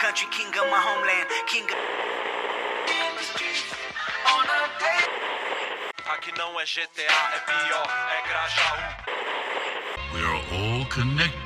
country, king of my homeland, king of... Aqui não é GTA, é pior, é Grajaú. We are all connected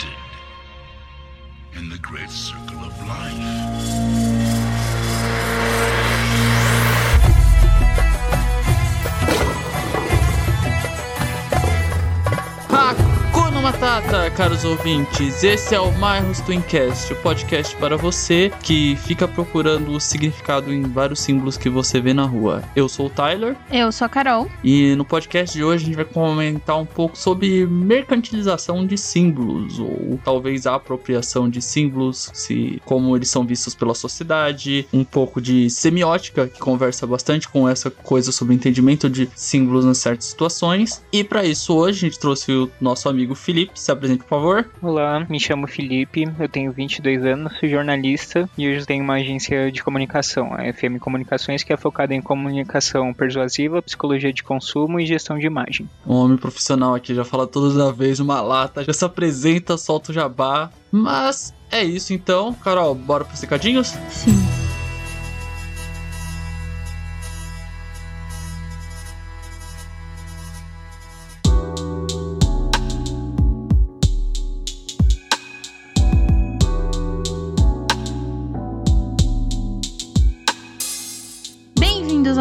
Matata, caros ouvintes. Esse é o Myros Twincast, o podcast para você que fica procurando o significado em vários símbolos que você vê na rua. Eu sou o Tyler Eu sou a Carol. e no podcast de hoje a gente vai comentar um pouco sobre mercantilização de símbolos ou talvez a apropriação de símbolos, se como eles são vistos pela sociedade, um pouco de semiótica que conversa bastante com essa coisa sobre o entendimento de símbolos em certas situações. E para isso hoje a gente trouxe o nosso amigo Felipe, se apresente por favor. Olá, me chamo Felipe, eu tenho 22 anos, sou jornalista e hoje tenho uma agência de comunicação, a FM Comunicações, que é focada em comunicação persuasiva, psicologia de consumo e gestão de imagem. Um homem profissional aqui, já fala toda vez uma lata, já se apresenta, solta o jabá. Mas é isso então, Carol, bora pros recadinhos? Sim.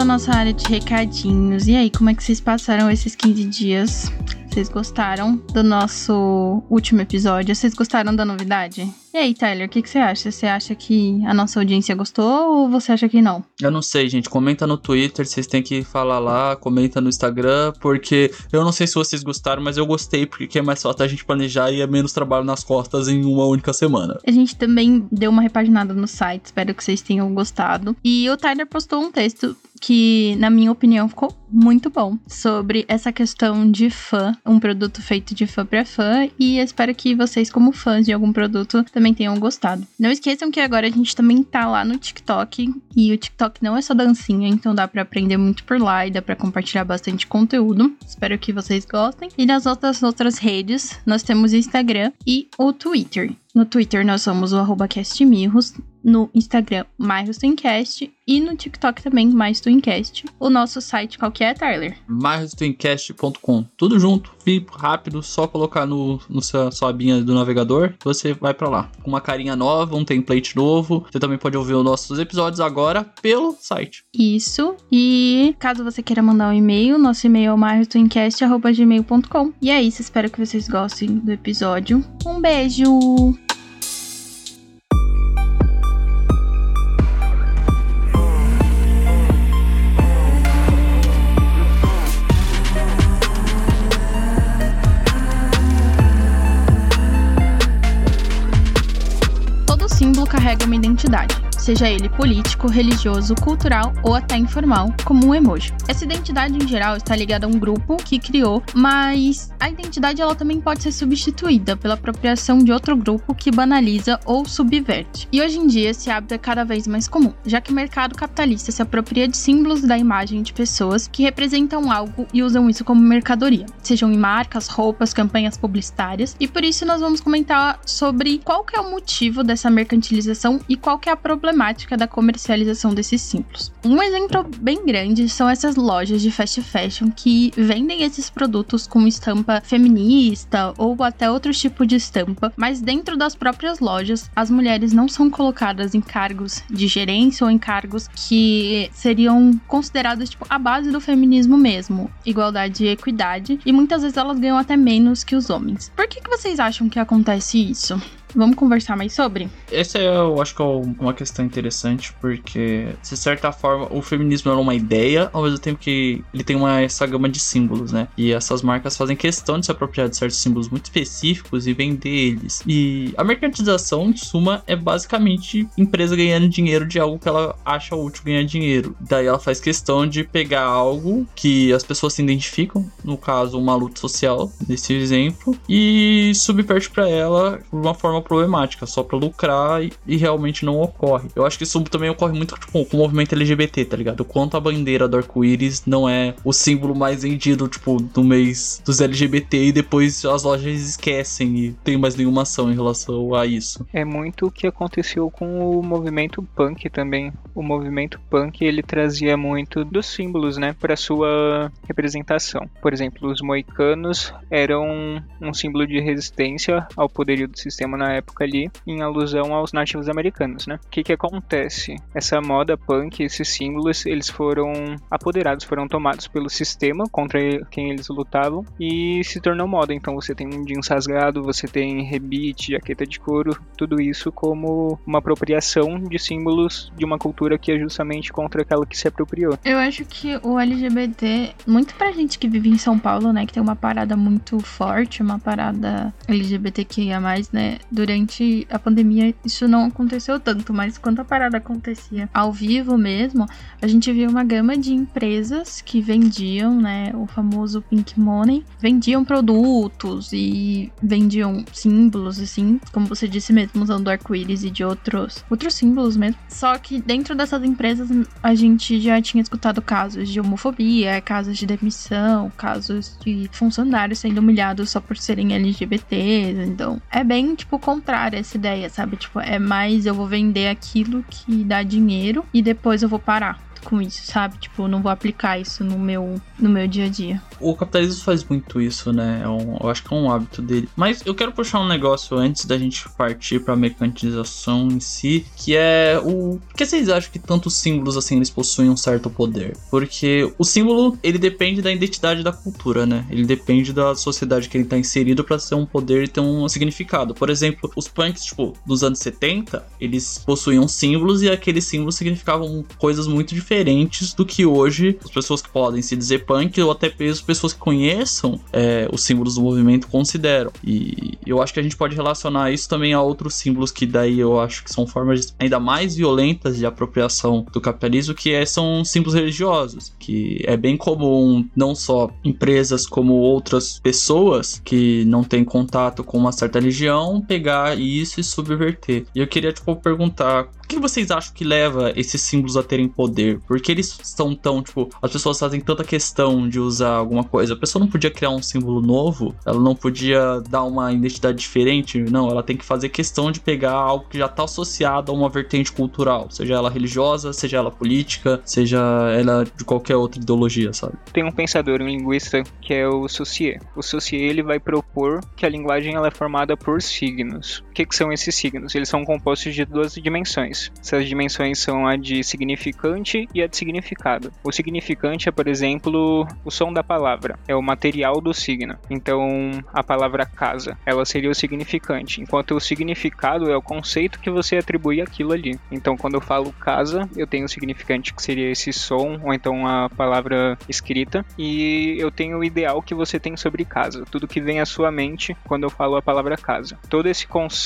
À nossa área de recadinhos. E aí, como é que vocês passaram esses 15 dias? Vocês gostaram do nosso último episódio? Vocês gostaram da novidade? E aí, Tyler, o que, que você acha? Você acha que a nossa audiência gostou ou você acha que não? Eu não sei, gente. Comenta no Twitter, vocês têm que falar lá, comenta no Instagram, porque eu não sei se vocês gostaram, mas eu gostei, porque é mais fácil a gente planejar e é menos trabalho nas costas em uma única semana. A gente também deu uma repaginada no site, espero que vocês tenham gostado. E o Tyler postou um texto que, na minha opinião, ficou muito bom sobre essa questão de fã, um produto feito de fã para fã, e espero que vocês, como fãs de algum produto, também tenham gostado. Não esqueçam que agora a gente também tá lá no TikTok, e o TikTok não é só dancinha, então dá para aprender muito por lá e dá para compartilhar bastante conteúdo. Espero que vocês gostem. E nas outras outras redes, nós temos o Instagram e o Twitter. No Twitter nós somos o arroba castmirros, no Instagram mais Twincast e no TikTok também mais Twincast. O nosso site qual que é, Tyler? marrostwincast.com. Tudo junto, fico rápido, só colocar no, no seu, sua abinha do navegador, você vai pra lá. Com uma carinha nova, um template novo. Você também pode ouvir os nossos episódios agora pelo site. Isso. E caso você queira mandar um e-mail, nosso e-mail é o marrostwincast.gmail.com. E é isso, espero que vocês gostem do episódio. Um beijo! Carrega uma identidade, seja ele político, religioso, cultural ou até informal, como um emoji. Essa identidade em geral está ligada a um grupo que criou, mas a identidade ela também pode ser substituída pela apropriação de outro grupo que banaliza ou subverte. E hoje em dia esse hábito é cada vez mais comum, já que o mercado capitalista se apropria de símbolos da imagem de pessoas que representam algo e usam isso como mercadoria, sejam em marcas, roupas, campanhas publicitárias. E por isso nós vamos comentar sobre qual que é o motivo dessa mercantilização e qual que é a problemática da comercialização desses símbolos. Um exemplo bem grande são essas lojas de fast fashion que vendem esses produtos com estampa feminista ou até outro tipo de estampa, mas dentro das próprias lojas as mulheres não são colocadas em cargos de gerência ou em cargos que seriam considerados tipo a base do feminismo mesmo, igualdade e equidade, e muitas vezes elas ganham até menos que os homens. Por que, que vocês acham que acontece isso? Vamos conversar mais sobre? Essa é, eu acho que é uma questão interessante, porque, de certa forma, o feminismo é uma ideia, ao mesmo tempo que ele tem uma, essa gama de símbolos, né? E essas marcas fazem questão de se apropriar de certos símbolos muito específicos e vender eles. E a mercantilização, em suma, é basicamente empresa ganhando dinheiro de algo que ela acha útil ganhar dinheiro. Daí ela faz questão de pegar algo que as pessoas se identificam, no caso, uma luta social, nesse exemplo, e subverte para ela de uma forma forma problemática, só pra lucrar e, e realmente não ocorre. Eu acho que isso também ocorre muito tipo, com o movimento LGBT, tá ligado? Quanto a bandeira do arco-íris não é o símbolo mais vendido, tipo, do mês dos LGBT e depois as lojas esquecem e tem mais nenhuma ação em relação a isso. É muito o que aconteceu com o movimento punk também. O movimento punk ele trazia muito dos símbolos, né, para sua representação. Por exemplo, os moicanos eram um símbolo de resistência ao poderio do sistema na época ali, em alusão aos nativos americanos, né? O que que acontece? Essa moda punk, esses símbolos, eles foram apoderados, foram tomados pelo sistema contra quem eles lutavam e se tornou moda. Então você tem um jeans rasgado, você tem rebite, jaqueta de couro, tudo isso como uma apropriação de símbolos de uma cultura que é justamente contra aquela que se apropriou. Eu acho que o LGBT, muito pra gente que vive em São Paulo, né, que tem uma parada muito forte, uma parada LGBTQIA+, né, durante a pandemia isso não aconteceu tanto, mas quando a parada acontecia ao vivo mesmo, a gente viu uma gama de empresas que vendiam, né, o famoso Pink Money, vendiam produtos e vendiam símbolos, assim, como você disse mesmo, usando arco-íris e de outros, outros símbolos mesmo. Só que dentro dessas empresas a gente já tinha escutado casos de homofobia, casos de demissão, casos de funcionários sendo humilhados só por serem LGBTs. Então, é bem, tipo, contrário essa ideia, sabe? Tipo, é mais eu vou vender aquilo que dá dinheiro e depois eu vou parar com isso, sabe? Tipo, não vou aplicar isso no meu, no meu dia a dia. O capitalismo faz muito isso, né? É eu acho que é um hábito dele. Mas eu quero puxar um negócio antes da gente partir pra mercantilização em si, que é o. Por que vocês acham que tantos símbolos assim eles possuem um certo poder? Porque o símbolo, ele depende da identidade da cultura, né? Ele depende da sociedade que ele tá inserido para ser um poder e ter um significado. Por exemplo, os punks, tipo, dos anos 70, eles possuíam símbolos e aqueles símbolos significavam coisas muito diferentes diferentes do que hoje as pessoas que podem se dizer punk ou até mesmo pessoas que conheçam é, os símbolos do movimento consideram. E eu acho que a gente pode relacionar isso também a outros símbolos que daí eu acho que são formas ainda mais violentas de apropriação do capitalismo, que é, são símbolos religiosos, que é bem comum não só empresas como outras pessoas que não têm contato com uma certa religião pegar isso e subverter. E eu queria tipo perguntar que vocês acham que leva esses símbolos a terem poder? Por que eles são tão, tipo, as pessoas fazem tanta questão de usar alguma coisa? A pessoa não podia criar um símbolo novo? Ela não podia dar uma identidade diferente? Não, ela tem que fazer questão de pegar algo que já está associado a uma vertente cultural, seja ela religiosa, seja ela política, seja ela de qualquer outra ideologia, sabe? Tem um pensador, um linguista, que é o Saussure. O Saussure, ele vai propor que a linguagem ela é formada por signos. O que, que são esses signos? Eles são compostos de duas dimensões. Essas dimensões são a de significante e a de significado. O significante é, por exemplo, o som da palavra, é o material do signo. Então, a palavra casa, ela seria o significante, enquanto o significado é o conceito que você atribui àquilo ali. Então, quando eu falo casa, eu tenho o significante que seria esse som, ou então a palavra escrita, e eu tenho o ideal que você tem sobre casa, tudo que vem à sua mente quando eu falo a palavra casa. Todo esse conceito,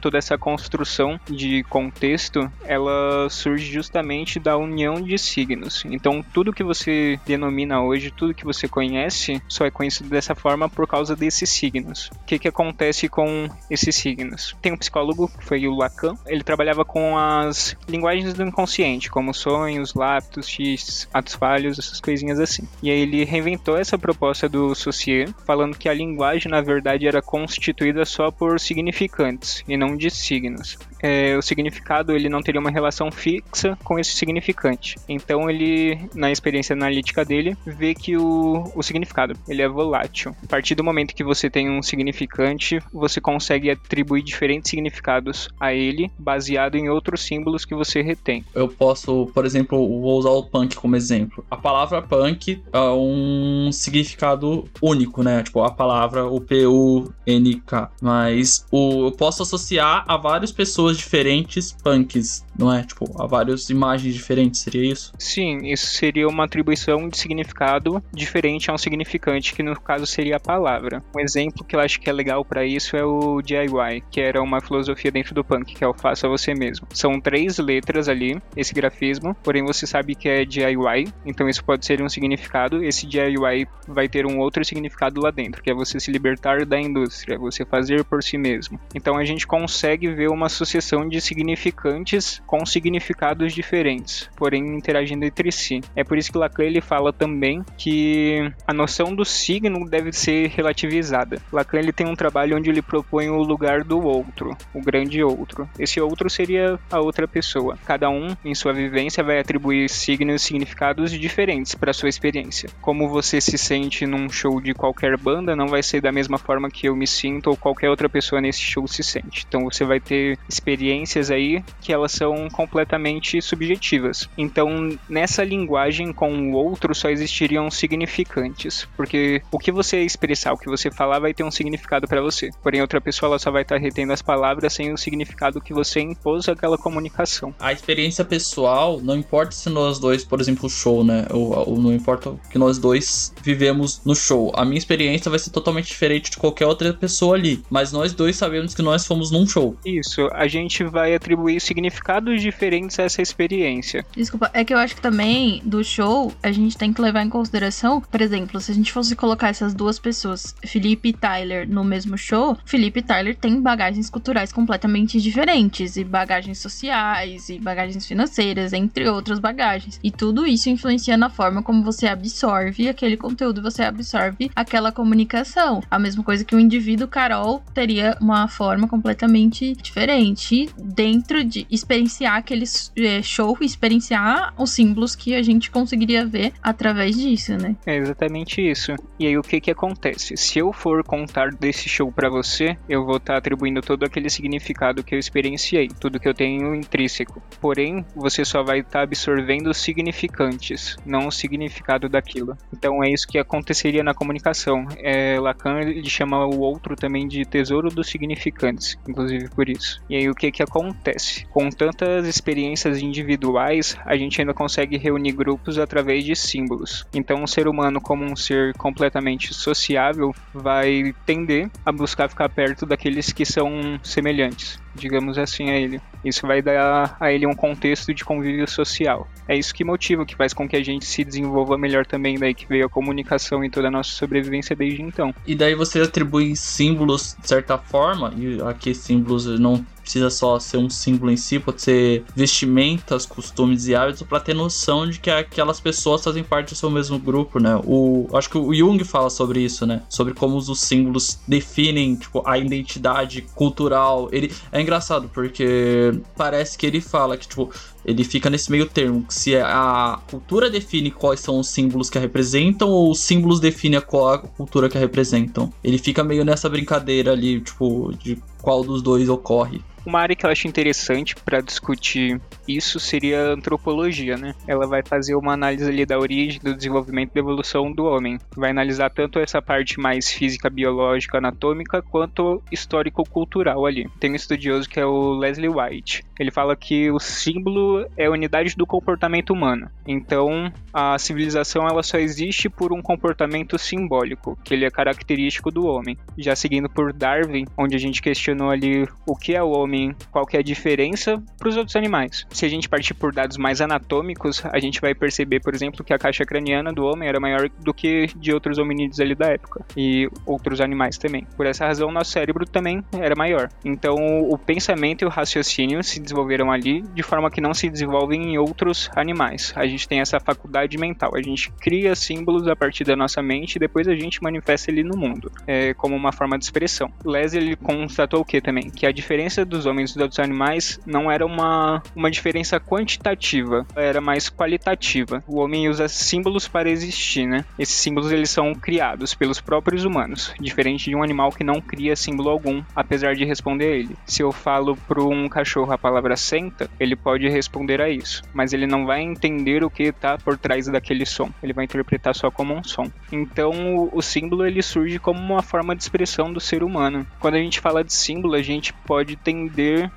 toda essa construção de contexto ela surge justamente da união de signos. Então, tudo que você denomina hoje, tudo que você conhece, só é conhecido dessa forma por causa desses signos. O que, que acontece com esses signos? Tem um psicólogo, que foi o Lacan, ele trabalhava com as linguagens do inconsciente, como sonhos, láptos, x, atos falhos, essas coisinhas assim. E aí ele reinventou essa proposta do Saussure, falando que a linguagem, na verdade, era constituída só por significantes e não de signos. É, o significado ele não teria uma relação fixa com esse significante. Então ele, na experiência analítica dele, vê que o, o significado ele é volátil. A partir do momento que você tem um significante, você consegue atribuir diferentes significados a ele, baseado em outros símbolos que você retém. Eu posso, por exemplo, vou usar o punk como exemplo. A palavra punk é um significado único, né? Tipo, a palavra o P-U-N-K. Mas o, eu posso associar a várias pessoas diferentes punks não é? Tipo, há várias imagens diferentes, seria isso? Sim, isso seria uma atribuição de significado diferente a um significante, que no caso seria a palavra. Um exemplo que eu acho que é legal para isso é o DIY, que era uma filosofia dentro do punk, que é o faça você mesmo. São três letras ali, esse grafismo, porém você sabe que é DIY, então isso pode ser um significado. Esse DIY vai ter um outro significado lá dentro, que é você se libertar da indústria, você fazer por si mesmo. Então a gente consegue ver uma sucessão de significantes com significados diferentes, porém interagindo entre si. É por isso que Lacan ele fala também que a noção do signo deve ser relativizada. Lacan ele tem um trabalho onde ele propõe o lugar do outro, o grande outro. Esse outro seria a outra pessoa. Cada um, em sua vivência, vai atribuir signos e significados diferentes para sua experiência. Como você se sente num show de qualquer banda, não vai ser da mesma forma que eu me sinto ou qualquer outra pessoa nesse show se Então você vai ter experiências aí que elas são completamente subjetivas. Então, nessa linguagem com o outro só existiriam significantes, porque o que você expressar, o que você falar vai ter um significado para você. Porém, outra pessoa ela só vai estar retendo as palavras sem o significado que você impôs àquela comunicação. A experiência pessoal, não importa se nós dois, por exemplo, show, né? Ou, ou não importa que nós dois vivemos no show. A minha experiência vai ser totalmente diferente de qualquer outra pessoa ali. Mas nós dois sabemos que nós fomos num show. Isso, a gente vai atribuir significados diferentes a essa experiência. Desculpa, é que eu acho que também do show a gente tem que levar em consideração, por exemplo, se a gente fosse colocar essas duas pessoas, Felipe e Tyler, no mesmo show, Felipe e Tyler têm bagagens culturais completamente diferentes, e bagagens sociais, e bagagens financeiras, entre outras bagagens. E tudo isso influencia na forma como você absorve aquele conteúdo, você absorve aquela comunicação. A mesma coisa que o indivíduo Carol teria uma forma completamente diferente dentro de experienciar aquele é, show, experienciar os símbolos que a gente conseguiria ver através disso, né? É exatamente isso. E aí o que que acontece? Se eu for contar desse show para você, eu vou estar tá atribuindo todo aquele significado que eu experienciei, tudo que eu tenho intrínseco. Porém, você só vai estar tá absorvendo os significantes, não o significado daquilo. Então é isso que aconteceria na comunicação. É, Lacan ele chama o outro também de tesouro dos significantes, inclusive por isso. E aí o que que acontece? Com tantas experiências individuais, a gente ainda consegue reunir grupos através de símbolos. Então, o ser humano, como um ser completamente sociável, vai tender a buscar ficar perto daqueles que são semelhantes digamos assim, a ele. Isso vai dar a ele um contexto de convívio social. É isso que motiva, que faz com que a gente se desenvolva melhor também, daí que veio a comunicação e toda a nossa sobrevivência desde então. E daí você atribui símbolos de certa forma, e aqui símbolos não precisa só ser um símbolo em si, pode ser vestimentas, costumes e hábitos, para ter noção de que aquelas pessoas fazem parte do seu mesmo grupo, né? O, acho que o Jung fala sobre isso, né? Sobre como os símbolos definem, tipo, a identidade cultural. Ele é engraçado porque parece que ele fala que, tipo, ele fica nesse meio termo, se a cultura define quais são os símbolos que a representam ou os símbolos definem qual a cultura que a representam. Ele fica meio nessa brincadeira ali, tipo, de qual dos dois ocorre. Uma área que eu acho interessante para discutir isso seria a antropologia, né? Ela vai fazer uma análise ali da origem, do desenvolvimento e da evolução do homem. Vai analisar tanto essa parte mais física, biológica, anatômica, quanto histórico-cultural ali. Tem um estudioso que é o Leslie White. Ele fala que o símbolo é a unidade do comportamento humano. Então, a civilização ela só existe por um comportamento simbólico, que ele é característico do homem. Já seguindo por Darwin, onde a gente questionou ali o que é o homem homem, qual que é a diferença para os outros animais. Se a gente partir por dados mais anatômicos, a gente vai perceber, por exemplo, que a caixa craniana do homem era maior do que de outros hominídeos ali da época e outros animais também. Por essa razão, nosso cérebro também era maior. Então, o pensamento e o raciocínio se desenvolveram ali de forma que não se desenvolvem em outros animais. A gente tem essa faculdade mental, a gente cria símbolos a partir da nossa mente e depois a gente manifesta ele no mundo, é, como uma forma de expressão. Les ele constatou o que também? Que a diferença dos homens e dos animais não era uma, uma diferença quantitativa, era mais qualitativa. O homem usa símbolos para existir, né? Esses símbolos eles são criados pelos próprios humanos, diferente de um animal que não cria símbolo algum, apesar de responder a ele. Se eu falo para um cachorro a palavra senta, ele pode responder a isso, mas ele não vai entender o que está por trás daquele som. Ele vai interpretar só como um som. Então, o, o símbolo ele surge como uma forma de expressão do ser humano. Quando a gente fala de símbolo, a gente pode ter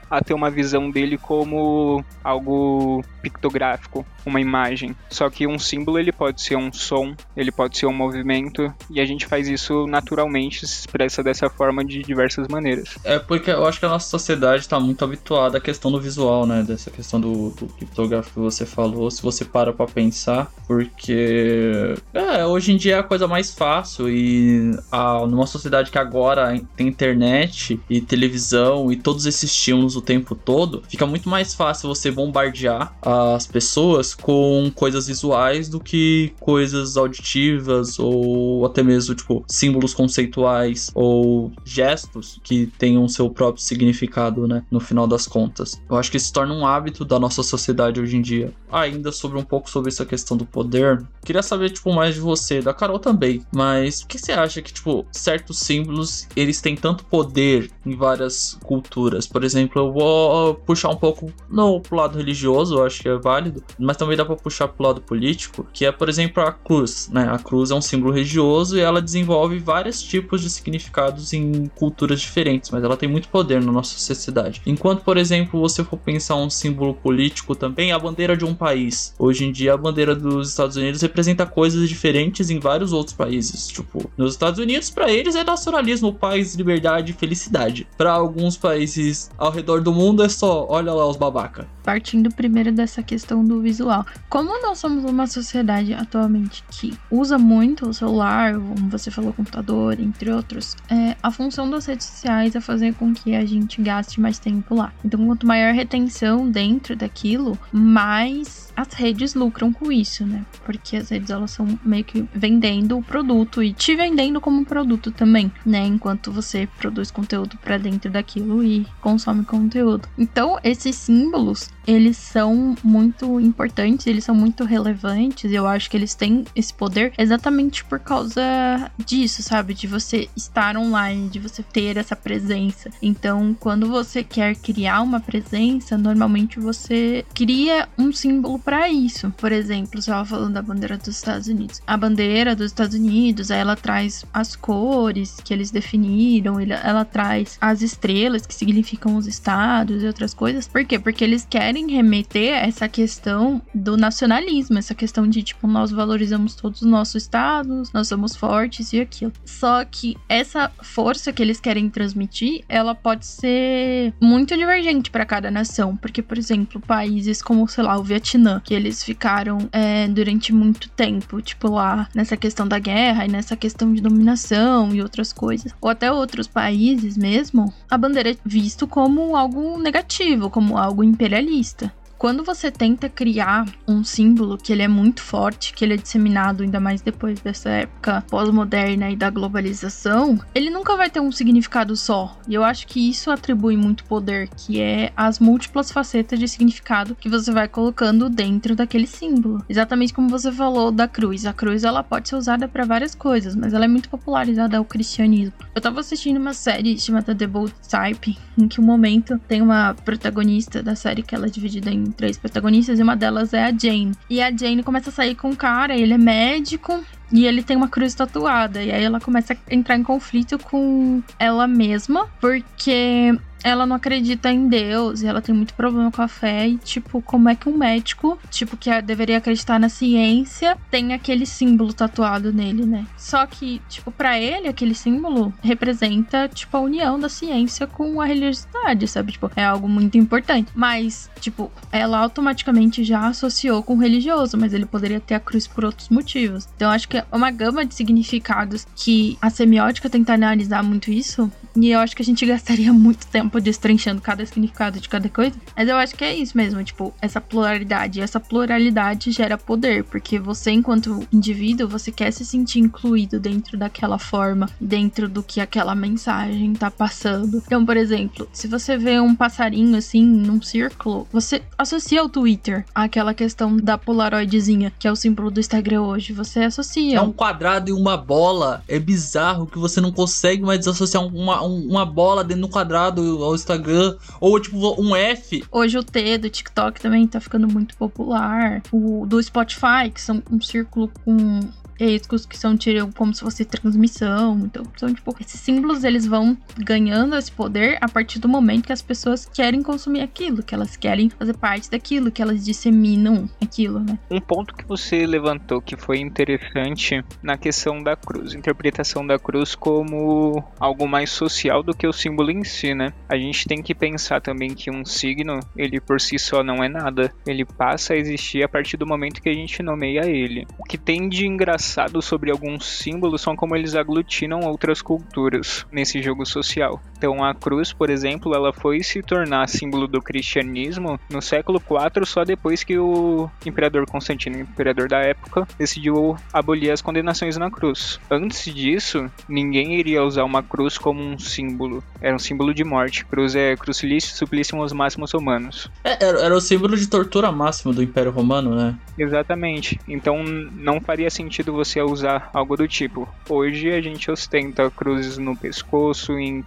a ter uma visão dele como algo pictográfico, uma imagem. Só que um símbolo ele pode ser um som, ele pode ser um movimento, e a gente faz isso naturalmente, se expressa dessa forma de diversas maneiras. É porque eu acho que a nossa sociedade está muito habituada à questão do visual, né? Dessa questão do, do criptográfico que você falou, se você para pra pensar, porque é, hoje em dia é a coisa mais fácil e a, numa sociedade que agora tem internet e televisão e todos esses estímulos o tempo todo, fica muito mais fácil você bombardear as pessoas com coisas visuais do que coisas auditivas ou até mesmo tipo símbolos conceituais ou gestos que tenham seu próprio significado, né, no final das contas. Eu acho que isso torna um hábito da nossa sociedade hoje em dia. Ainda sobre um pouco sobre essa questão do poder, queria saber tipo mais de você, da Carol também, mas o que você acha que tipo certos símbolos eles têm tanto poder em várias culturas? Por exemplo, eu vou puxar um pouco no pro lado religioso, eu acho que é válido, mas também dá para puxar pro lado político, que é por exemplo a cruz, né? A cruz é um símbolo religioso e ela desenvolve vários tipos de significados em culturas diferentes, mas ela tem muito poder na nossa sociedade. Enquanto, por exemplo, você for pensar um símbolo político também, a bandeira de um país. Hoje em dia, a bandeira dos Estados Unidos representa coisas diferentes em vários outros países. Tipo, nos Estados Unidos, para eles é nacionalismo, paz, liberdade e felicidade. Para alguns países ao redor do mundo é só, olha lá os babaca. Partindo primeiro dessa questão do visual. Como nós somos uma sociedade atualmente que usa muito o celular, como você falou, computador, entre outros, é, a função das redes sociais é fazer com que a gente gaste mais tempo lá. Então, quanto maior retenção dentro daquilo, mais as redes lucram com isso, né? Porque as redes elas são meio que vendendo o produto e te vendendo como produto também, né? Enquanto você produz conteúdo para dentro daquilo e consome conteúdo. Então, esses símbolos, eles são muito importantes, eles são muito relevantes. Eu acho que eles têm esse poder exatamente por causa disso, sabe? De você estar online, de você ter essa presença. Então, quando você quer criar uma presença, normalmente você cria um símbolo para isso. Por exemplo, você estava falando da bandeira dos Estados Unidos. A bandeira dos Estados Unidos, ela traz as cores que eles definiram, ela traz as estrelas que significam os estados e outras coisas. Por quê? Porque eles querem remeter essa questão do nacionalismo, essa questão de tipo, nós valorizamos todos os nossos estados, nós somos fortes e aquilo. Só que essa força que eles querem transmitir, ela pode ser muito divergente para cada nação, porque por exemplo, países como, sei lá, o Vietnã, que eles ficaram é, durante muito tempo, tipo lá nessa questão da guerra e nessa questão de dominação e outras coisas, ou até outros países mesmo, a bandeira é visto como algo negativo, como algo imperialista триста. Quando você tenta criar um símbolo que ele é muito forte, que ele é disseminado ainda mais depois dessa época pós-moderna e da globalização, ele nunca vai ter um significado só. E eu acho que isso atribui muito poder, que é as múltiplas facetas de significado que você vai colocando dentro daquele símbolo. Exatamente como você falou da cruz. A cruz ela pode ser usada para várias coisas, mas ela é muito popularizada ao cristianismo. Eu tava assistindo uma série chamada The Bold Type, em que um momento tem uma protagonista da série que ela é dividida em três protagonistas e uma delas é a Jane. E a Jane começa a sair com um cara, ele é médico, e ele tem uma cruz tatuada. E aí ela começa a entrar em conflito com ela mesma, porque ela não acredita em Deus e ela tem muito problema com a fé. E, tipo, como é que um médico, tipo, que deveria acreditar na ciência, tem aquele símbolo tatuado nele, né? Só que, tipo, para ele, aquele símbolo representa, tipo, a união da ciência com a religiosidade, sabe? Tipo, é algo muito importante. Mas, tipo, ela automaticamente já associou com o religioso, mas ele poderia ter a cruz por outros motivos. Então, acho que é uma gama de significados que a semiótica tenta analisar muito isso. E eu acho que a gente gastaria muito tempo destrinchando cada significado de cada coisa. Mas eu acho que é isso mesmo, tipo, essa pluralidade. Essa pluralidade gera poder, porque você, enquanto indivíduo, você quer se sentir incluído dentro daquela forma, dentro do que aquela mensagem tá passando. Então, por exemplo, se você vê um passarinho assim, num círculo, você associa ao Twitter aquela questão da polaroidzinha, que é o símbolo do Instagram hoje. Você associa. É um quadrado e uma bola. É bizarro que você não consegue mais desassociar uma, uma bola dentro do quadrado ao Instagram. Ou tipo um F. Hoje o T do TikTok também tá ficando muito popular. O do Spotify, que são um círculo com gigantescos que são tipo, como se fosse transmissão. Então, são tipo, esses símbolos eles vão ganhando esse poder a partir do momento que as pessoas querem consumir aquilo, que elas querem fazer parte daquilo, que elas disseminam aquilo, né? Um ponto que você levantou que foi interessante na questão da cruz, interpretação da cruz como algo mais social do que o símbolo em si, né? A gente tem que pensar também que um signo, ele por si só não é nada. Ele passa a existir a partir do momento que a gente nomeia ele. O que tem de engraçado sobre alguns símbolos são como eles aglutinam outras culturas nesse jogo social. Então a cruz, por exemplo, ela foi se tornar símbolo do cristianismo no século IV, só depois que o imperador Constantino, imperador da época, decidiu abolir as condenações na cruz. Antes disso, ninguém iria usar uma cruz como um símbolo. Era um símbolo de morte. Cruz é crucifixo supplicium os máximos romanos. É, era, era o símbolo de tortura máxima do Império Romano, né? Exatamente. Então não faria sentido você usar algo do tipo. Hoje a gente ostenta cruzes no pescoço, em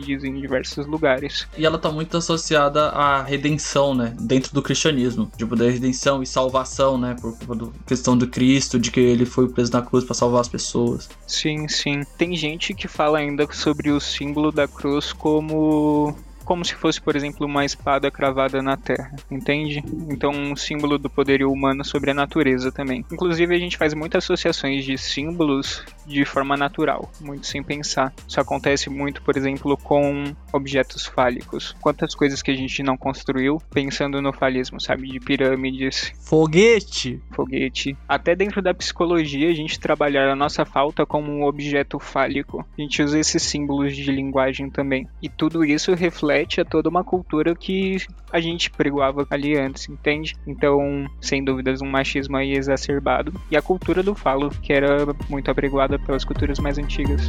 paredes, em diversos lugares. E ela tá muito associada à redenção, né? Dentro do cristianismo. Tipo, da redenção e salvação, né? Por culpa da questão do Cristo, de que ele foi preso na cruz para salvar as pessoas. Sim, sim. Tem gente que fala ainda sobre o símbolo da cruz como como se fosse, por exemplo, uma espada cravada na terra, entende? Então, um símbolo do poderio humano sobre a natureza também. Inclusive, a gente faz muitas associações de símbolos de forma natural, muito sem pensar. Isso acontece muito, por exemplo, com objetos fálicos. Quantas coisas que a gente não construiu pensando no falismo, sabe? De pirâmides. Foguete! Foguete. Até dentro da psicologia, a gente trabalhar a nossa falta como um objeto fálico. A gente usa esses símbolos de linguagem também. E tudo isso reflete reflete a toda uma cultura que a gente pregoava ali antes, entende? Então, sem dúvidas, um machismo aí exacerbado. E a cultura do falo, que era muito apregoada pelas culturas mais antigas.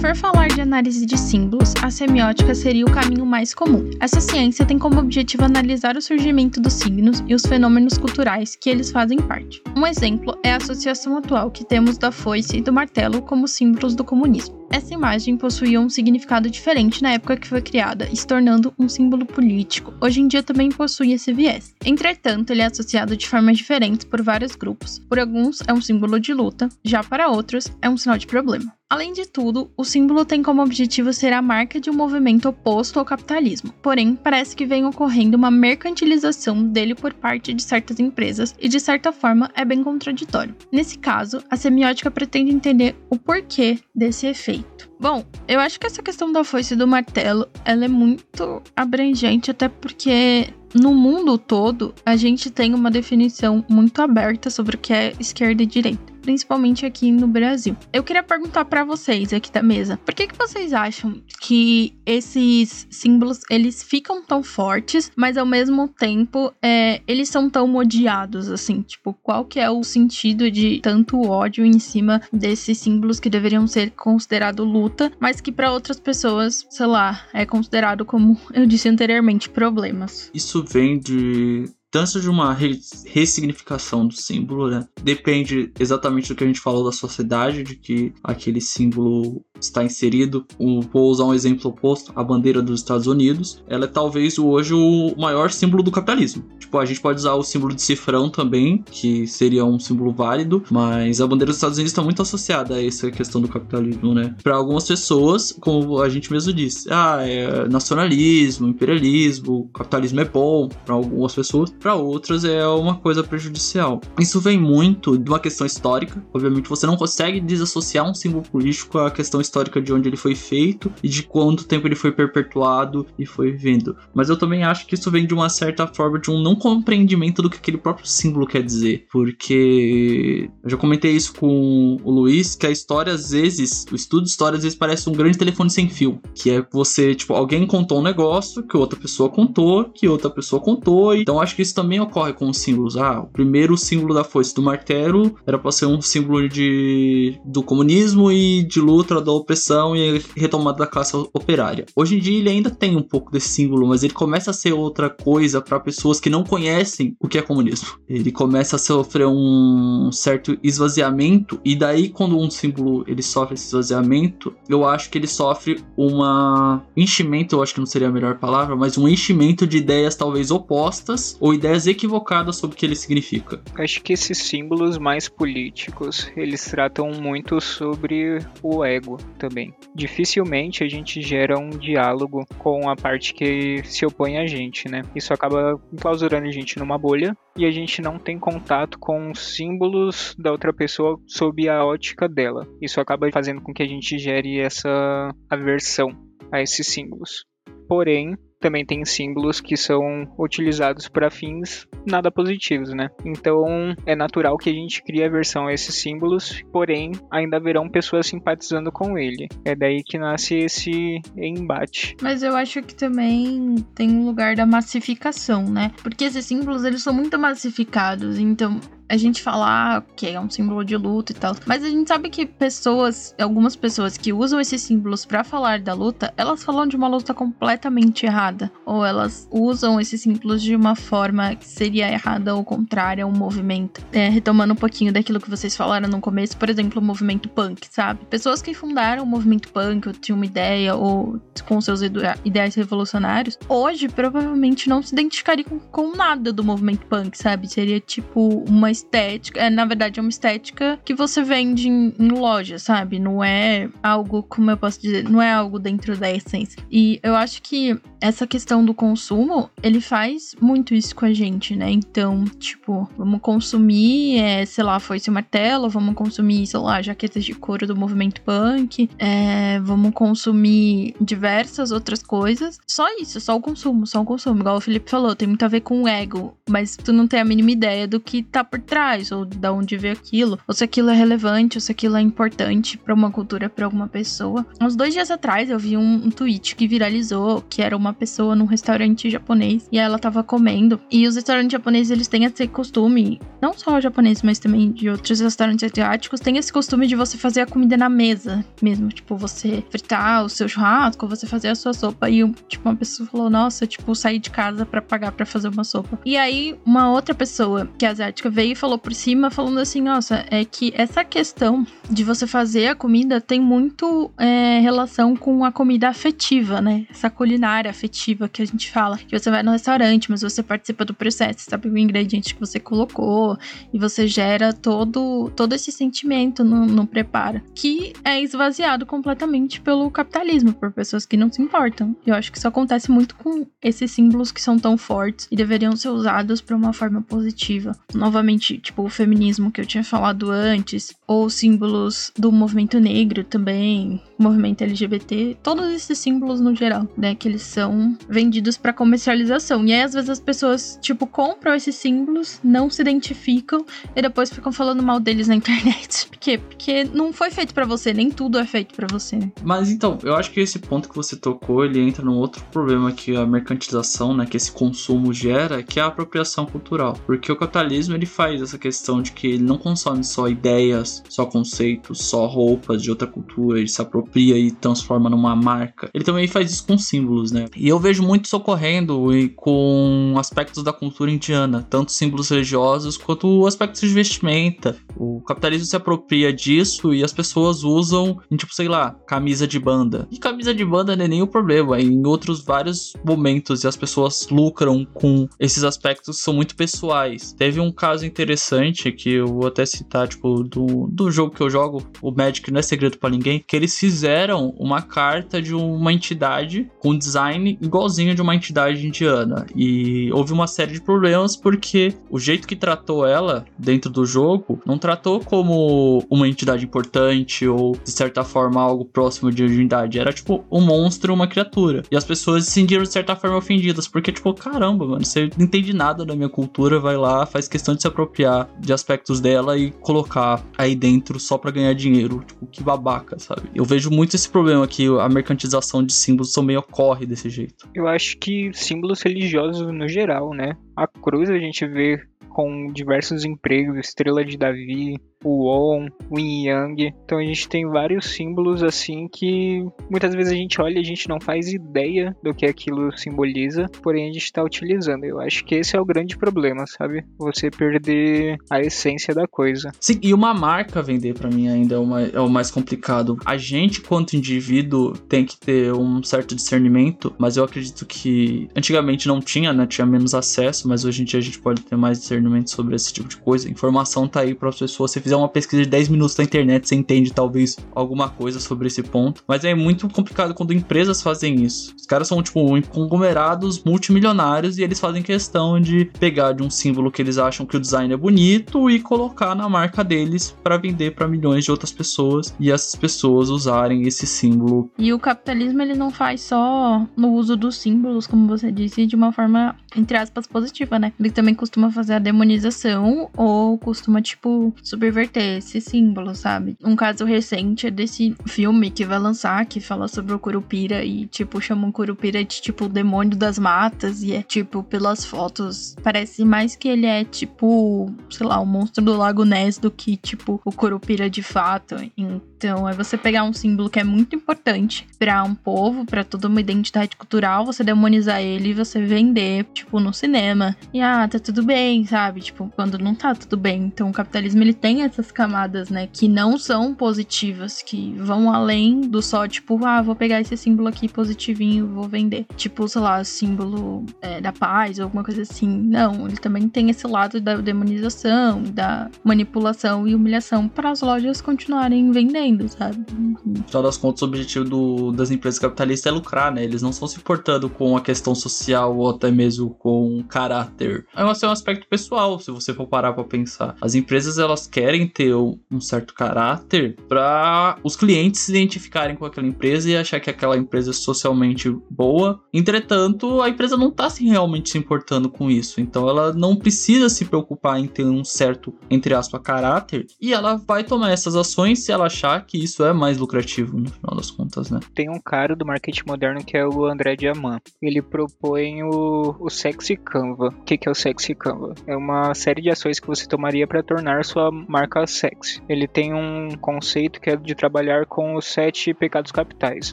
For falar de análise de símbolos, a semiótica seria o caminho mais comum. Essa ciência tem como objetivo analisar o surgimento dos signos e os fenômenos culturais que eles fazem parte. Um exemplo é a associação atual que temos da foice e do martelo como símbolos do comunismo. Essa imagem possuía um significado diferente na época que foi criada, se tornando um símbolo político. Hoje em dia também possui esse viés. Entretanto, ele é associado de formas diferentes por vários grupos. Por alguns, é um símbolo de luta, já para outros, é um sinal de problema. Além de tudo, o símbolo tem como objetivo ser a marca de um movimento oposto ao capitalismo. Porém, parece que vem ocorrendo uma mercantilização dele por parte de certas empresas e, de certa forma, é bem contraditório. Nesse caso, a semiótica pretende entender o porquê desse efeito. Bom, eu acho que essa questão da foice e do martelo, ela é muito abrangente, até porque no mundo todo a gente tem uma definição muito aberta sobre o que é esquerda e direita principalmente aqui no Brasil. Eu queria perguntar para vocês aqui da mesa, por que, que vocês acham que esses símbolos eles ficam tão fortes, mas ao mesmo tempo é, eles são tão odiados assim? Tipo, qual que é o sentido de tanto ódio em cima desses símbolos que deveriam ser considerado luta, mas que para outras pessoas, sei lá, é considerado como eu disse anteriormente, problemas? Isso vem de tanto de uma ressignificação do símbolo, né? Depende exatamente do que a gente falou da sociedade, de que aquele símbolo está inserido. vou usar um exemplo oposto: a bandeira dos Estados Unidos. Ela é talvez hoje o maior símbolo do capitalismo. Tipo, a gente pode usar o símbolo de cifrão também, que seria um símbolo válido, mas a bandeira dos Estados Unidos está muito associada a essa questão do capitalismo, né? Para algumas pessoas, como a gente mesmo disse, ah, é nacionalismo, imperialismo, capitalismo é bom. Para algumas pessoas, para outras é uma coisa prejudicial. Isso vem muito de uma questão histórica. Obviamente, você não consegue desassociar um símbolo político à questão histórica de onde ele foi feito e de quanto tempo ele foi perpetuado e foi vindo. Mas eu também acho que isso vem de uma certa forma de um não compreendimento do que aquele próprio símbolo quer dizer. Porque eu já comentei isso com o Luiz, que a história às vezes, o estudo de história às vezes parece um grande telefone sem fio. Que é você, tipo, alguém contou um negócio que outra pessoa contou, que outra pessoa contou. Então acho que isso também ocorre com os símbolos. Ah, o primeiro símbolo da foice do martelo era para ser um símbolo de, do comunismo e de luta da opressão e a retomada da classe operária. Hoje em dia ele ainda tem um pouco desse símbolo, mas ele começa a ser outra coisa para pessoas que não conhecem o que é comunismo. Ele começa a sofrer um certo esvaziamento e daí quando um símbolo ele sofre esse esvaziamento, eu acho que ele sofre uma enchimento, eu acho que não seria a melhor palavra, mas um enchimento de ideias talvez opostas ou ideias equivocadas sobre o que ele significa. Acho que esses símbolos mais políticos, eles tratam muito sobre o ego também. Dificilmente a gente gera um diálogo com a parte que se opõe a gente, né? Isso acaba enclausurando a gente numa bolha e a gente não tem contato com símbolos da outra pessoa sob a ótica dela. Isso acaba fazendo com que a gente gere essa aversão a esses símbolos. Porém, também tem símbolos que são utilizados para fins nada positivos, né? Então é natural que a gente crie aversão a esses símbolos, porém ainda haverão pessoas simpatizando com ele. É daí que nasce esse embate. Mas eu acho que também tem um lugar da massificação, né? Porque esses símbolos eles são muito massificados, então a gente fala ah, que é um símbolo de luta e tal. Mas a gente sabe que pessoas, algumas pessoas que usam esses símbolos para falar da luta, elas falam de uma luta completamente errada. Ou elas usam esses símbolos de uma forma que seria errada ou contrária ao movimento. É, retomando um pouquinho daquilo que vocês falaram no começo, por exemplo, o movimento punk, sabe? Pessoas que fundaram o movimento punk, ou tinham uma ideia, ou com seus ideais revolucionários, hoje provavelmente não se identificariam com, com nada do movimento punk, sabe? Seria tipo uma estética. É, na verdade, é uma estética que você vende em, em loja, sabe? Não é algo, como eu posso dizer, não é algo dentro da essência. E eu acho que essa questão do consumo, ele faz muito isso com a gente, né? Então, tipo, vamos consumir, é, sei lá, foi esse martelo, vamos consumir, sei lá, jaquetas de couro do movimento punk, é, vamos consumir diversas outras coisas. Só isso, só o consumo, só o consumo. Igual o Felipe falou, tem muito a ver com o ego, mas tu não tem a mínima ideia do que tá por trás, ou de onde veio aquilo, ou se aquilo é relevante, ou se aquilo é importante para uma cultura, para alguma pessoa. Uns dois dias atrás eu vi um, um tweet que viralizou, que era uma pessoa num restaurante japonês, e ela tava comendo. E os restaurantes japoneses, eles têm esse costume, não só japonês, mas também de outros restaurantes asiáticos, tem esse costume de você fazer a comida na mesa mesmo. Tipo, você fritar o seu churrasco, você fazer a sua sopa. E, tipo, uma pessoa falou, nossa, tipo, sair de casa para pagar para fazer uma sopa. E aí, uma outra pessoa que é asiática veio falou por cima, falando assim: nossa, é que essa questão de você fazer a comida tem muito é, relação com a comida afetiva, né? Essa culinária afetiva que a gente fala. Que você vai no restaurante, mas você participa do processo, sabe o ingrediente que você colocou e você gera todo, todo esse sentimento no, no preparo, que é esvaziado completamente pelo capitalismo, por pessoas que não se importam. Eu acho que isso acontece muito com esses símbolos que são tão fortes e deveriam ser usados para uma forma positiva. Novamente, tipo o feminismo que eu tinha falado antes, ou símbolos do movimento negro também, movimento LGBT, todos esses símbolos no geral, né, que eles são vendidos para comercialização. E aí às vezes as pessoas, tipo, compram esses símbolos, não se identificam e depois ficam falando mal deles na internet. Por quê? Porque não foi feito para você, nem tudo é feito para você. Mas então, eu acho que esse ponto que você tocou, ele entra num outro problema que a mercantilização, né, que esse consumo gera, que é a apropriação cultural. Porque o capitalismo ele faz essa questão de que ele não consome só ideias, só conceitos, só roupas de outra cultura, ele se apropria e transforma numa marca. Ele também faz isso com símbolos, né? E eu vejo muito isso ocorrendo com aspectos da cultura indiana, tanto símbolos religiosos quanto aspectos de vestimenta. O capitalismo se apropria disso e as pessoas usam tipo, sei lá, camisa de banda. E camisa de banda não é o problema, em outros vários momentos e as pessoas lucram com esses aspectos que são muito pessoais. Teve um caso interessante interessante que eu vou até citar, tipo, do, do jogo que eu jogo, o Magic não é segredo para ninguém, que eles fizeram uma carta de uma entidade com design igualzinho de uma entidade indiana. E houve uma série de problemas porque o jeito que tratou ela dentro do jogo não tratou como uma entidade importante ou de certa forma algo próximo de divindade. Era tipo um monstro, uma criatura. E as pessoas se sentiram de certa forma ofendidas porque, tipo, caramba, mano, você não entende nada da minha cultura, vai lá, faz questão de se apropriar apropriar de aspectos dela e colocar aí dentro só para ganhar dinheiro. Tipo, que babaca, sabe? Eu vejo muito esse problema que a mercantilização de símbolos também ocorre desse jeito. Eu acho que símbolos religiosos no geral, né? A cruz a gente vê com diversos empregos, Estrela de Davi, o On, o Yin Yang. Então a gente tem vários símbolos assim que muitas vezes a gente olha e a gente não faz ideia do que aquilo simboliza, porém a gente está utilizando. Eu acho que esse é o grande problema, sabe? Você perder a essência da coisa. Sim, e uma marca vender para mim ainda é mais, é o mais complicado. A gente, quanto indivíduo, tem que ter um certo discernimento, mas eu acredito que antigamente não tinha, né? Tinha menos acesso, mas hoje em dia a gente pode ter mais discernimento sobre esse tipo de coisa. Informação tá aí para as pessoas. Se fizer uma pesquisa de 10 minutos na internet, você entende talvez alguma coisa sobre esse ponto. Mas é muito complicado quando empresas fazem isso. Os caras são, tipo, conglomerados multimilionários e eles fazem questão de pegar de um símbolo que eles acham que o design é bonito e colocar na marca deles para vender para milhões de outras pessoas e essas pessoas usarem esse símbolo. E o capitalismo ele não faz só no uso dos símbolos, como você disse, de uma forma entre aspas positiva, né? Ele também costuma fazer a demonização ou costuma tipo subverter esse símbolo, sabe? Um caso recente é desse filme que vai lançar que fala sobre o Curupira e tipo chama o Curupira de tipo o demônio das matas e é tipo pelas fotos parece mais que ele é tipo, sei lá, o monstro do Lago Ness do que tipo o Curupira de fato. Então, é você pegar um símbolo que é muito importante para um povo, para toda uma identidade cultural, você demonizar ele e você vender, tipo, no cinema. E ah, tá tudo bem, sabe? Tipo, quando não tá tudo bem. Então, o capitalismo ele tem essas camadas, né, que não são positivas, que vão além do só, tipo, ah, vou pegar esse símbolo aqui positivinho, vou vender. Tipo, sei lá, símbolo é, da paz ou alguma coisa assim. Não, ele também tem esse lado da demonização, da manipulação e humilhação para as lojas continuarem vendendo sabe? No final das contas, o objetivo do, das empresas capitalistas é lucrar, né? Eles não estão se importando com a questão social ou até mesmo com caráter. É um, é um aspecto pessoal, se você for parar pra pensar. As empresas, elas querem ter um certo caráter para os clientes se identificarem com aquela empresa e achar que aquela empresa é socialmente boa. Entretanto, a empresa não tá se realmente se importando com isso. Então, ela não precisa se preocupar em ter um certo, entre aspas, caráter. E ela vai tomar essas ações se ela achar que isso é mais lucrativo no final das contas, né? Tem um cara do marketing moderno que é o André Diamant. Ele propõe o, o Sexy Canva. O que, que é o Sexy Canva? É uma série de ações que você tomaria para tornar sua marca sexy. Ele tem um conceito que é de trabalhar com os sete pecados capitais,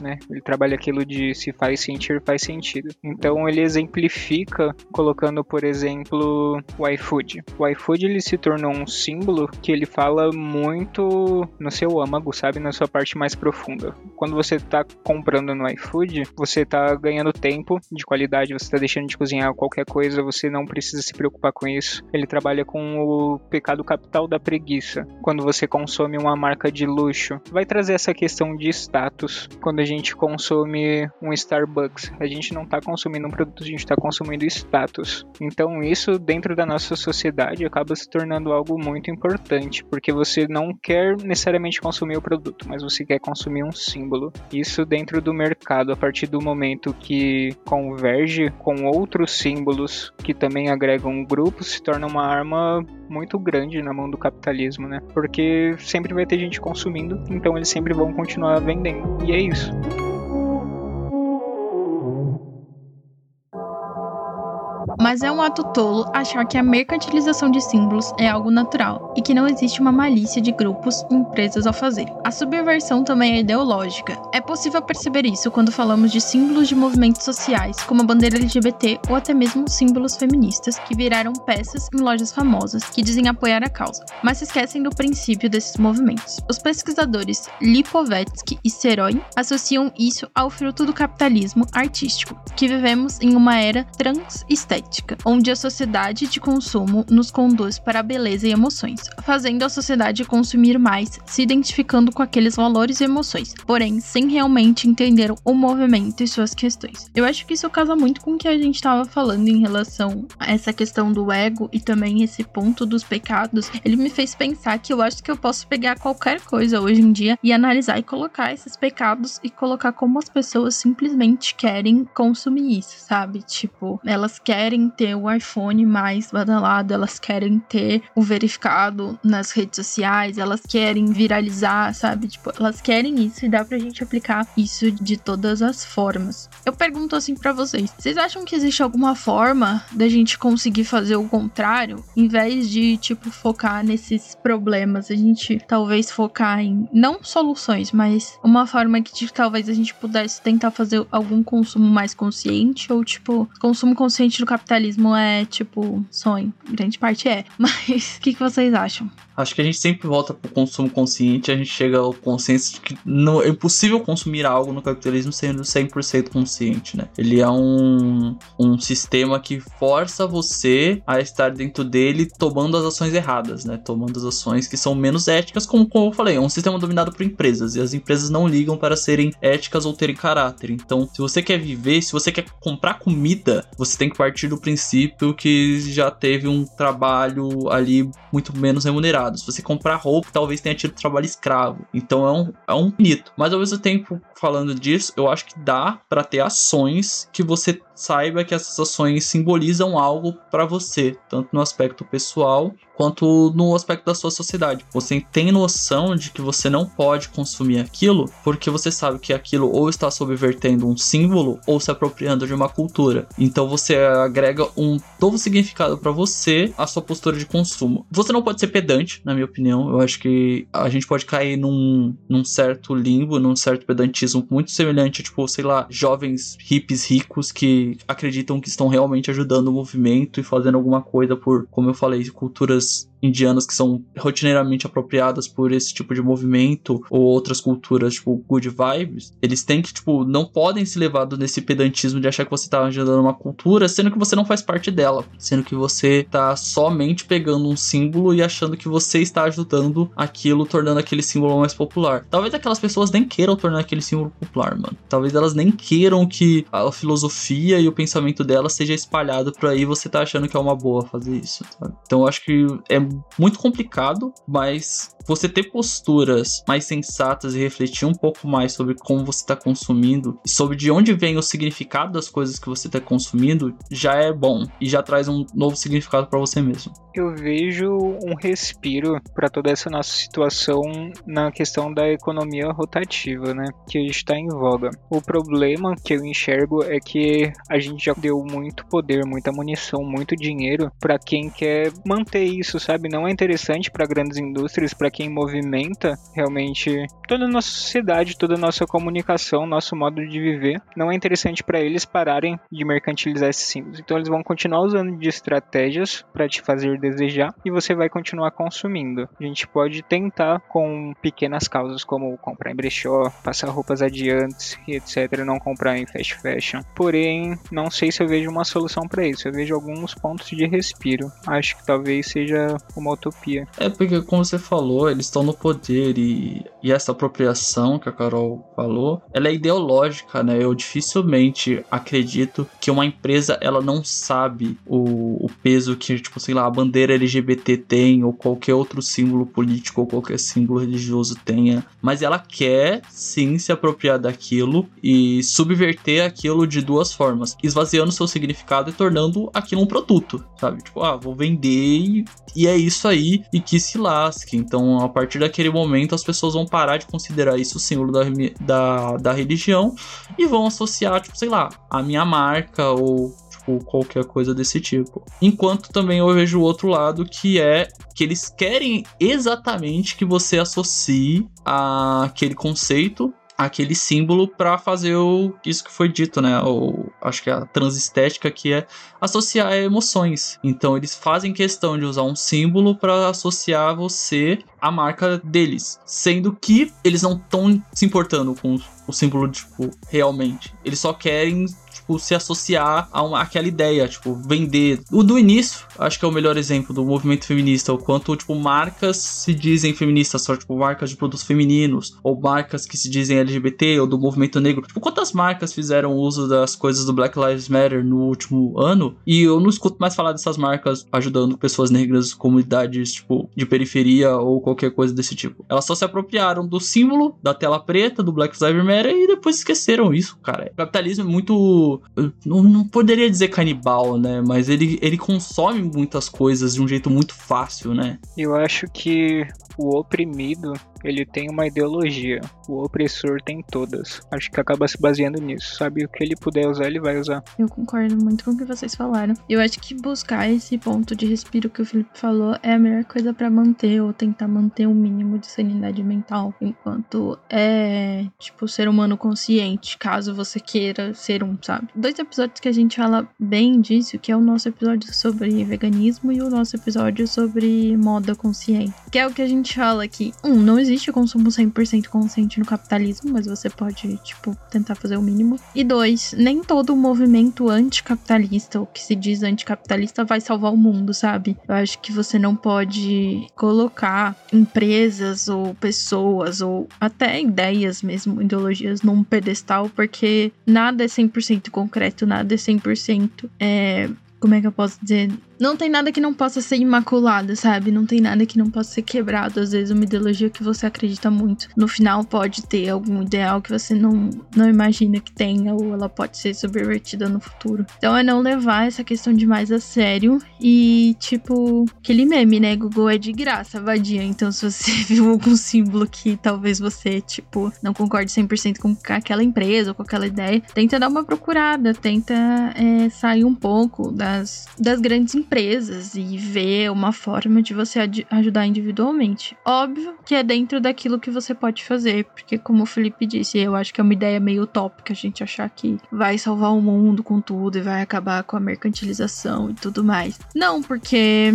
né? Ele trabalha aquilo de se faz sentir, faz sentido. Então ele exemplifica colocando, por exemplo, o iFood. O iFood ele se tornou um símbolo que ele fala muito no seu âmago, sabe, na sua parte mais profunda. Quando você está comprando no iFood, você está ganhando tempo de qualidade, você está deixando de cozinhar qualquer coisa, você não precisa se preocupar com isso. Ele trabalha com o pecado capital da preguiça. Quando você consome uma marca de luxo, vai trazer essa questão de status. Quando a gente consome um Starbucks, a gente não está consumindo um produto, a gente está consumindo status. Então isso dentro da nossa sociedade acaba se tornando algo muito importante, porque você não quer necessariamente consumir o produto, mas você quer consumir um símbolo. Isso dentro do mercado, a partir do momento que converge com outros símbolos que também agregam um grupo, se torna uma arma muito grande na mão do capitalismo, né? Porque sempre vai ter gente consumindo, então eles sempre vão continuar vendendo. E é isso. Mas é um ato tolo achar que a mercantilização de símbolos é algo natural e que não existe uma malícia de grupos e empresas ao fazer. A subversão também é ideológica. É possível perceber isso quando falamos de símbolos de movimentos sociais, como a bandeira LGBT ou até mesmo símbolos feministas, que viraram peças em lojas famosas que dizem apoiar a causa, mas se esquecem do princípio desses movimentos. Os pesquisadores Lipovetsky e Seroy associam isso ao fruto do capitalismo artístico, que vivemos em uma era trans-estética onde a sociedade de consumo nos conduz para a beleza e emoções, fazendo a sociedade consumir mais, se identificando com aqueles valores e emoções, porém sem realmente entender o movimento e suas questões. Eu acho que isso casa muito com o que a gente estava falando em relação a essa questão do ego e também esse ponto dos pecados. Ele me fez pensar que eu acho que eu posso pegar qualquer coisa hoje em dia e analisar e colocar esses pecados e colocar como as pessoas simplesmente querem consumir isso, sabe? Tipo, elas querem querem ter o iPhone mais badalado, elas querem ter o verificado nas redes sociais, elas querem viralizar, sabe? Tipo, elas querem isso e dá pra gente aplicar isso de todas as formas. Eu pergunto assim para vocês: vocês acham que existe alguma forma da gente conseguir fazer o contrário? Em vez de, tipo, focar nesses problemas, a gente talvez focar em não soluções, mas uma forma que tipo, talvez a gente pudesse tentar fazer algum consumo mais consciente ou, tipo, consumo consciente do capitalismo é, tipo, sonho. Grande parte é. Mas o que, que vocês acham? Acho que a gente sempre volta pro consumo consciente, a gente chega ao consenso de que não, é impossível consumir algo no capitalismo sendo 100% consciente, né? Ele é um, um sistema que força você a estar dentro dele tomando as ações erradas, né? Tomando as ações que são menos éticas, como, como eu falei, é um sistema dominado por empresas e as empresas não ligam para serem éticas ou terem caráter. Então, se você quer viver, se você quer comprar comida, você tem que partir do princípio que já teve um trabalho ali muito menos remunerado. Se você comprar roupa, talvez tenha tido trabalho escravo. Então é um, é um mito. Mas ao mesmo tempo, falando disso, eu acho que dá para ter ações que você saiba que essas ações simbolizam algo para você, tanto no aspecto pessoal quanto no aspecto da sua sociedade. Você tem noção de que você não pode consumir aquilo porque você sabe que aquilo ou está subvertendo um símbolo ou se apropriando de uma cultura. Então você agrega um novo significado para você a sua postura de consumo. Você não pode ser pedante, na minha opinião. Eu acho que a gente pode cair num, num certo limbo, num certo pedantismo muito semelhante, tipo, sei lá, jovens hippies ricos que acreditam que estão realmente ajudando o movimento e fazendo alguma coisa por, como eu falei, culturas indianas que são rotineiramente apropriadas por esse tipo de movimento ou outras culturas, tipo, good vibes, eles têm que, tipo, não podem se levado nesse pedantismo de achar que você tá ajudando uma cultura, sendo que você não faz parte dela, sendo que você tá somente pegando um símbolo e achando que você está ajudando aquilo, tornando aquele símbolo mais popular. Talvez aquelas pessoas nem queiram tornar aquele símbolo popular, mano. Talvez elas nem queiram que a filosofia e o pensamento delas seja espalhado por aí, você tá achando que é uma boa fazer isso, sabe? Então eu acho que é muito complicado, mas você ter posturas mais sensatas e refletir um pouco mais sobre como você está consumindo e sobre de onde vem o significado das coisas que você está consumindo já é bom e já traz um novo significado para você mesmo. Eu vejo um respiro para toda essa nossa situação na questão da economia rotativa, né? Que está em voga. O problema que eu enxergo é que a gente já deu muito poder, muita munição, muito dinheiro para quem quer manter isso, sabe? Não é interessante para grandes indústrias, para quem movimenta realmente toda a nossa sociedade, toda a nossa comunicação, nosso modo de viver. Não é interessante para eles pararem de mercantilizar esses símbolos. Então eles vão continuar usando de estratégias para te fazer desejar e você vai continuar consumindo. A gente pode tentar com pequenas causas como comprar em brechó, passar roupas adiantes e etc, não comprar em fast fashion. Porém, não sei se eu vejo uma solução para isso. Eu vejo alguns pontos de respiro. Acho que talvez seja uma utopia. É porque como você falou, eles estão no poder e, e essa apropriação que a Carol falou, ela é ideológica, né? Eu dificilmente acredito que uma empresa ela não sabe o, o peso que, tipo, sei lá, a bandeira LGBT tem ou qualquer outro símbolo político ou qualquer símbolo religioso tenha, mas ela quer sim se apropriar daquilo e subverter aquilo de duas formas, esvaziando seu significado e tornando aquilo um produto, sabe? Tipo, ah, vou vender e, e é isso aí e que se lasque. Então, a partir daquele momento as pessoas vão parar de considerar isso o símbolo da, da, da religião e vão associar, tipo, sei lá, a minha marca ou tipo, qualquer coisa desse tipo. Enquanto também eu vejo o outro lado que é que eles querem exatamente que você associe aquele conceito aquele símbolo para fazer o isso que foi dito, né? O, acho que é a transestética que é associar emoções. Então eles fazem questão de usar um símbolo para associar você à marca deles, sendo que eles não estão se importando com o símbolo tipo realmente. Eles só querem tipo, se associar a uma, aquela ideia, tipo, vender. O do início, acho que é o melhor exemplo do movimento feminista, o quanto, tipo, marcas se dizem feministas, só, tipo, marcas de produtos femininos, ou marcas que se dizem LGBT, ou do movimento negro. Tipo, quantas marcas fizeram uso das coisas do Black Lives Matter no último ano? E eu não escuto mais falar dessas marcas ajudando pessoas negras, comunidades, tipo, de periferia ou qualquer coisa desse tipo. Elas só se apropriaram do símbolo da tela preta, do Black Lives era e depois esqueceram isso, cara. O capitalismo é muito. Não, não poderia dizer canibal, né? Mas ele, ele consome muitas coisas de um jeito muito fácil, né? Eu acho que o oprimido ele tem uma ideologia, o opressor tem todas. Acho que acaba se baseando nisso, sabe? O que ele puder usar, ele vai usar. Eu concordo muito com o que vocês falaram. Eu acho que buscar esse ponto de respiro que o Felipe falou é a melhor coisa para manter ou tentar manter um mínimo de sanidade mental, enquanto é, tipo, ser humano consciente, caso você queira ser um, sabe? Dois episódios que a gente fala bem disso, que é o nosso episódio sobre veganismo e o nosso episódio sobre moda consciente, que é o que a gente fala aqui. Um, não existe consumo 100% consciente no capitalismo, mas você pode, tipo, tentar fazer o mínimo. E dois, nem todo movimento anticapitalista, ou que se diz anticapitalista, vai salvar o mundo, sabe? Eu acho que você não pode colocar empresas ou pessoas ou até ideias mesmo, ideologias num pedestal, porque nada é 100% concreto, nada é 100% é, como é que eu posso dizer? Não tem nada que não possa ser imaculado, sabe? Não tem nada que não possa ser quebrado. Às vezes, uma ideologia que você acredita muito, no final pode ter algum ideal que você não, não imagina que tenha, ou ela pode ser subvertida no futuro. Então, é não levar essa questão demais a sério e, tipo, aquele meme, né? Google é de graça, vadia. Então, se você viu algum símbolo que talvez você, tipo, não concorde 100% com aquela empresa ou com aquela ideia, tenta dar uma procurada, tenta é, sair um pouco das, das grandes empresas empresas e ver uma forma de você ajudar individualmente. Óbvio que é dentro daquilo que você pode fazer, porque como o Felipe disse, eu acho que é uma ideia meio utópica a gente achar que vai salvar o mundo com tudo e vai acabar com a mercantilização e tudo mais. Não, porque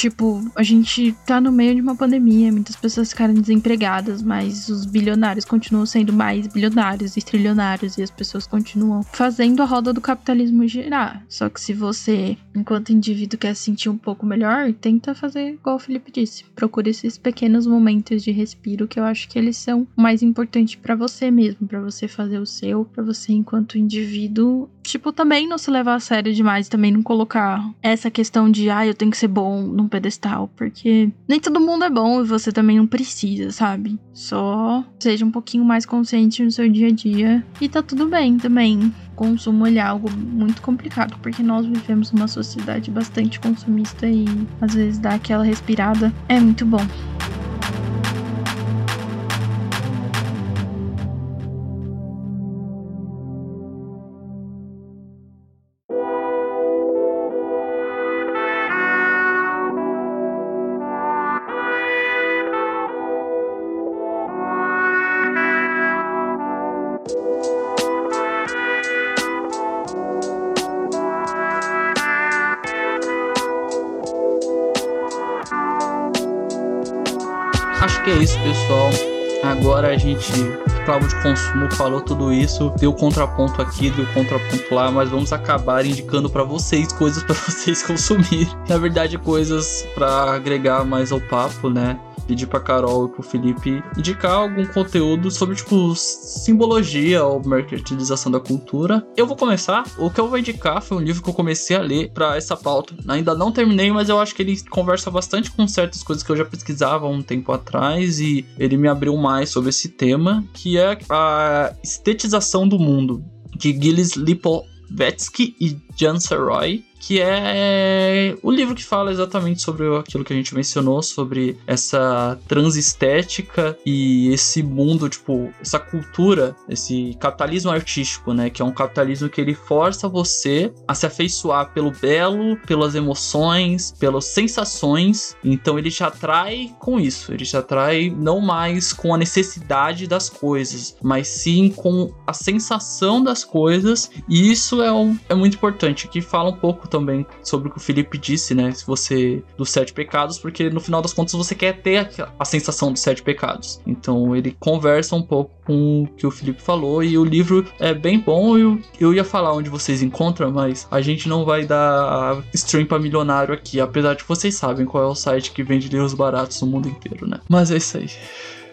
Tipo, a gente tá no meio de uma pandemia, muitas pessoas ficaram desempregadas, mas os bilionários continuam sendo mais bilionários e trilionários e as pessoas continuam fazendo a roda do capitalismo girar. Só que se você, enquanto indivíduo, quer se sentir um pouco melhor, tenta fazer igual o Felipe disse. Procure esses pequenos momentos de respiro que eu acho que eles são mais importantes para você mesmo, para você fazer o seu, para você enquanto indivíduo, tipo, também não se levar a sério demais, também não colocar essa questão de, ah, eu tenho que ser bom num pedestal, porque nem todo mundo é bom e você também não precisa, sabe? Só seja um pouquinho mais consciente no seu dia a dia e tá tudo bem também. Consumo é algo muito complicado, porque nós vivemos numa sociedade bastante consumista e às vezes dar aquela respirada é muito bom. Agora a gente, Cláudio de Consumo, falou tudo isso, deu contraponto aqui, deu contraponto lá, mas vamos acabar indicando para vocês coisas para vocês consumirem. Na verdade, coisas para agregar mais ao papo, né? Pedir pra Carol e pro Felipe indicar algum conteúdo sobre, tipo, simbologia ou mercantilização da cultura. Eu vou começar. O que eu vou indicar foi um livro que eu comecei a ler para essa pauta. Ainda não terminei, mas eu acho que ele conversa bastante com certas coisas que eu já pesquisava um tempo atrás e ele me abriu mais sobre esse tema, que é a estetização do mundo, de Gilles Lipovetsky e Jan Saroy que é o livro que fala exatamente sobre aquilo que a gente mencionou, sobre essa transestética e esse mundo, tipo, essa cultura, esse capitalismo artístico, né? Que é um capitalismo que ele força você a se afeiçoar pelo belo, pelas emoções, pelas sensações. Então ele te atrai com isso, ele te atrai não mais com a necessidade das coisas, mas sim com a sensação das coisas. E isso é, um, é muito importante, que fala um pouco também sobre o que o Felipe disse, né? Se você. dos sete pecados, porque no final das contas você quer ter a, a sensação dos sete pecados. Então ele conversa um pouco com o que o Felipe falou e o livro é bem bom. Eu, eu ia falar onde vocês encontram, mas a gente não vai dar stream pra milionário aqui, apesar de vocês sabem qual é o site que vende livros baratos no mundo inteiro, né? Mas é isso aí.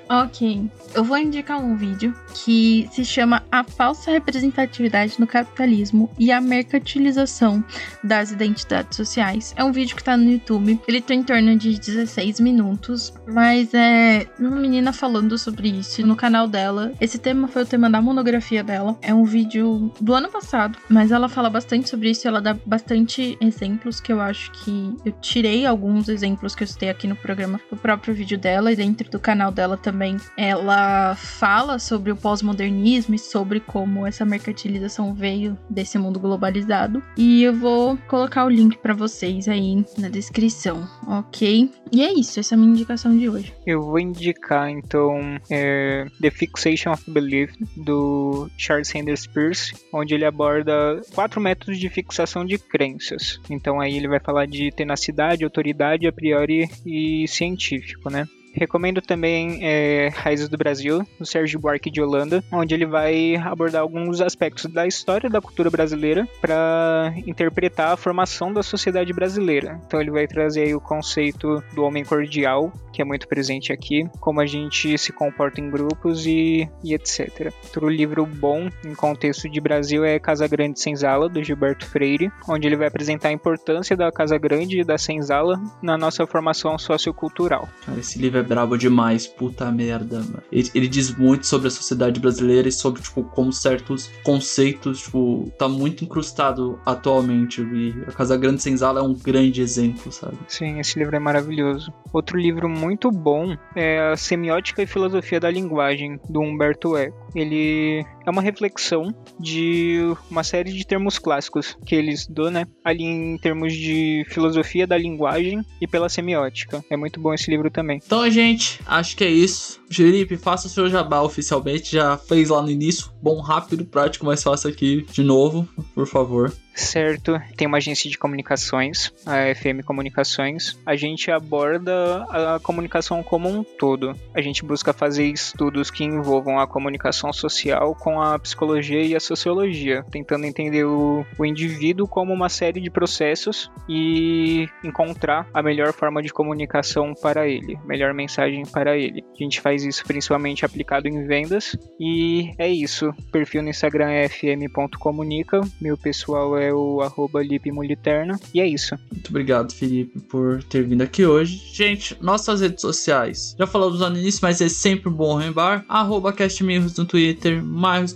Ok. Eu vou indicar um vídeo que se chama A Falsa Representatividade no Capitalismo e a Mercantilização das Identidades Sociais. É um vídeo que tá no YouTube. Ele tem em torno de 16 minutos, mas é uma menina falando sobre isso no canal dela. Esse tema foi o tema da monografia dela. É um vídeo do ano passado, mas ela fala bastante sobre isso. Ela dá bastante exemplos que eu acho que eu tirei alguns exemplos que eu citei aqui no programa do próprio vídeo dela e dentro do canal dela também. Ela fala sobre o pós-modernismo e sobre como essa mercantilização veio desse mundo globalizado. E eu vou colocar o link para vocês aí na descrição, ok? E é isso, essa é a minha indicação de hoje. Eu vou indicar então é, The Fixation of Belief do Charles Sanders Peirce, onde ele aborda quatro métodos de fixação de crenças. Então aí ele vai falar de tenacidade, autoridade, a priori e científico, né? Recomendo também é, Raízes do Brasil, do Sérgio Buarque de Holanda, onde ele vai abordar alguns aspectos da história da cultura brasileira para interpretar a formação da sociedade brasileira. Então ele vai trazer aí o conceito do homem cordial, que é muito presente aqui, como a gente se comporta em grupos e, e etc. Outro livro bom em contexto de Brasil é Casa Grande Senzala, do Gilberto Freire, onde ele vai apresentar a importância da Casa Grande e da Senzala na nossa formação sociocultural. Cara, esse livro é brabo demais, puta merda, mano. Ele, ele, diz muito sobre a sociedade brasileira e sobre, tipo, como certos conceitos, tipo, tá muito incrustado atualmente. E a Casa Grande Senzala é um grande exemplo, sabe? Sim, esse livro é maravilhoso. Outro livro muito bom é a Semiótica e Filosofia da Linguagem, do Humberto Eco. Ele é uma reflexão de uma série de termos clássicos que ele estudou, né? Ali em termos de filosofia da linguagem e pela semiótica. É muito bom esse livro também. Então, gente, acho que é isso. Felipe, faça o seu jabá oficialmente. Já fez lá no início. Bom, rápido, prático, mais fácil aqui de novo, por favor certo? Tem uma agência de comunicações, a FM Comunicações. A gente aborda a comunicação como um todo. A gente busca fazer estudos que envolvam a comunicação social com a psicologia e a sociologia, tentando entender o, o indivíduo como uma série de processos e encontrar a melhor forma de comunicação para ele, melhor mensagem para ele. A gente faz isso principalmente aplicado em vendas e é isso. Perfil no Instagram é fm.comunica, meu pessoal é é o arroba lipmuliterna. E é isso. Muito obrigado, Felipe, por ter vindo aqui hoje. Gente, nossas redes sociais. Já falamos no início, mas é sempre bom lembrar. Arroba castmirros no Twitter, Marros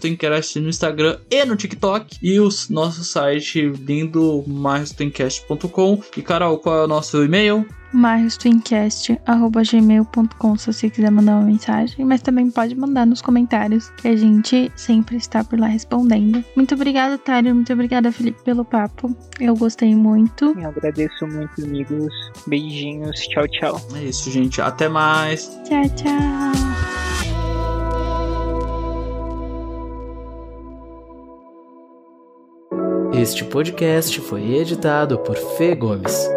no Instagram e no TikTok. E o nosso site lindo, marrostwincast.com. E Carol, qual é o nosso e-mail? marrostwincast.gmail.com se você quiser mandar uma mensagem, mas também pode mandar nos comentários, que a gente sempre está por lá respondendo. Muito obrigada, Tário, muito obrigada, Felipe, pelo papo. Eu gostei muito. Eu agradeço muito, amigos. Beijinhos, tchau, tchau. É isso, gente. Até mais. Tchau, tchau. Este podcast foi editado por Fê Gomes.